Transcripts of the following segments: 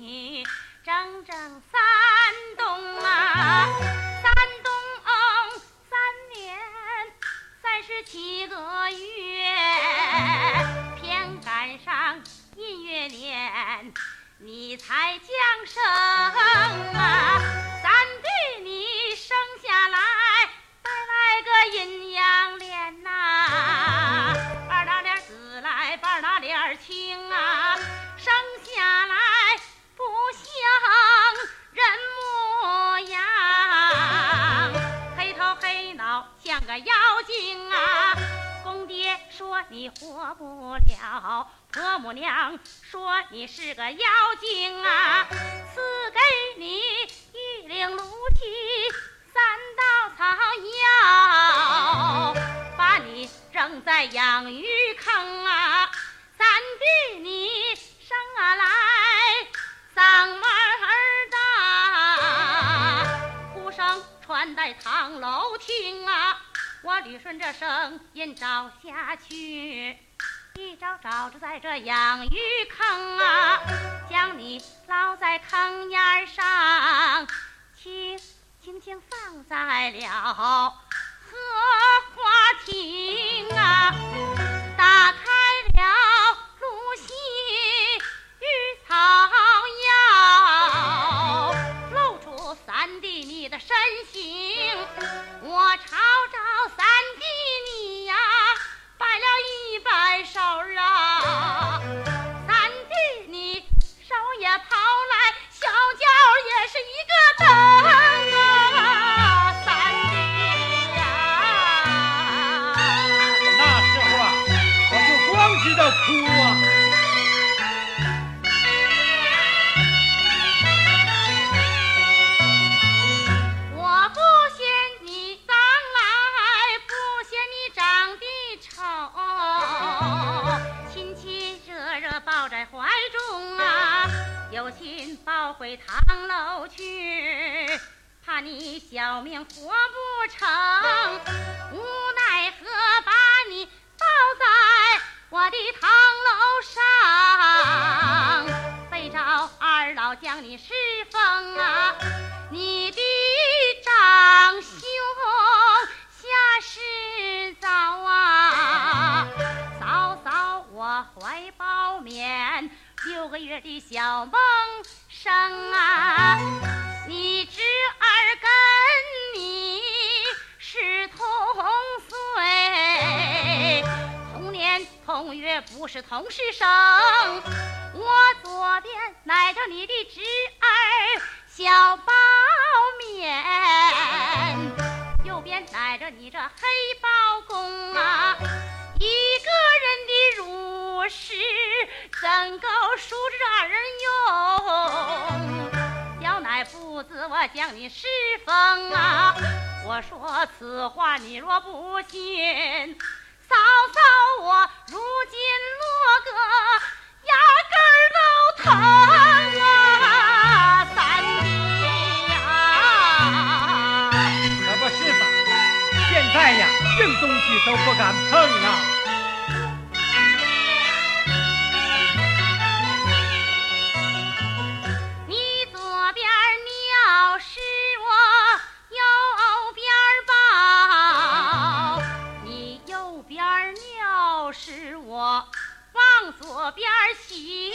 你整整三冬啊，三冬哦，三年三十七个月，偏赶上阴月年，你才降生啊。你活不了。婆母娘说你是个妖精啊，赐给你一领芦屐，三道草药，把你扔在养鱼坑啊，三弟你生来嗓门儿大，哭声传在堂楼听啊。我捋顺着声音找下去，一找找着在这养鱼坑啊，将你捞在坑沿上，轻轻轻放在了荷花亭。要哭啊！我不嫌你脏来，不嫌你长得丑，亲亲热热抱在怀中啊，有心抱回堂楼去，怕你小命活不成。是风啊，你的长兄下世早啊，早早我怀抱面六个月的小梦生啊，你侄儿跟你是同岁，同年同月不是同时生。我左边乃着你的侄儿小包勉右边乃着你这黑包公啊一个人的乳汁怎够叔侄二人用？小奶父子我将你侍奉啊我说此话你若不信嫂嫂我如今你左边尿是我右边抱你右边尿是我往左边行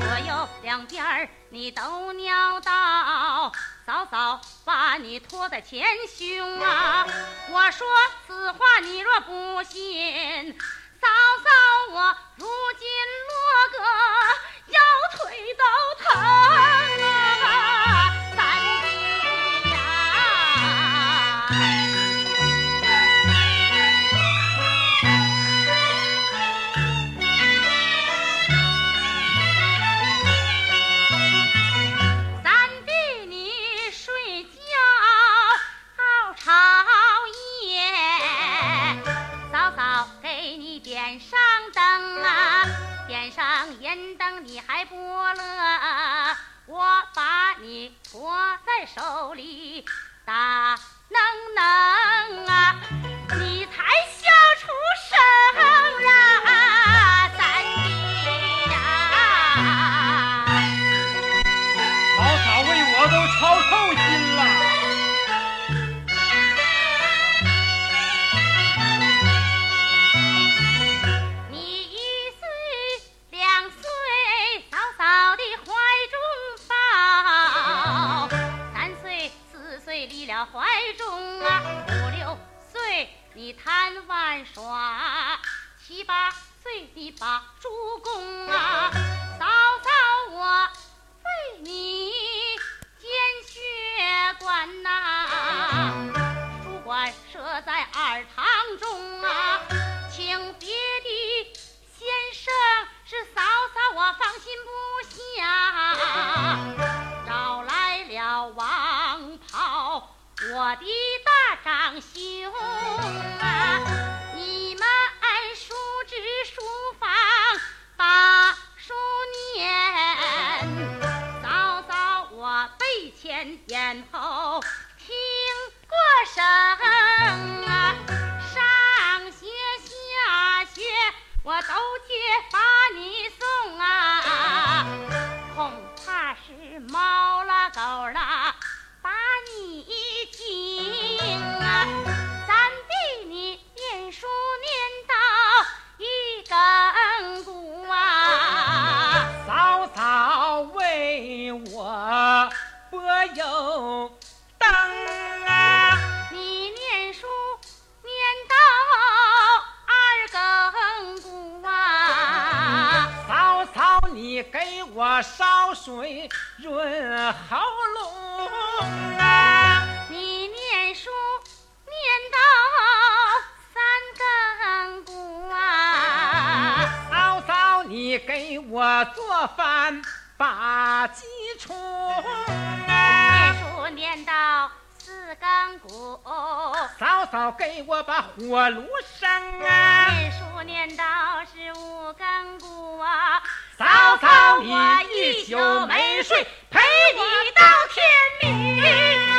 左右两边你都尿到嫂嫂把你拖在前胸啊我说此话你若不信嫂嫂我如今落个握在手里，打能能啊！怀中啊五六岁你贪玩耍七八岁你把猪供啊我的大长兄啊，你们书知书房把书念，早早我背前言后听过声啊，上学下学我都去把你送我烧水润喉咙啊，你念书念到三更鼓啊，嫂嫂你给我做饭把鸡虫念啊，书念到四更鼓，嫂嫂给我把火炉生啊。念书念到十五更鼓啊，嫂嫂我一宿没睡陪你到天明。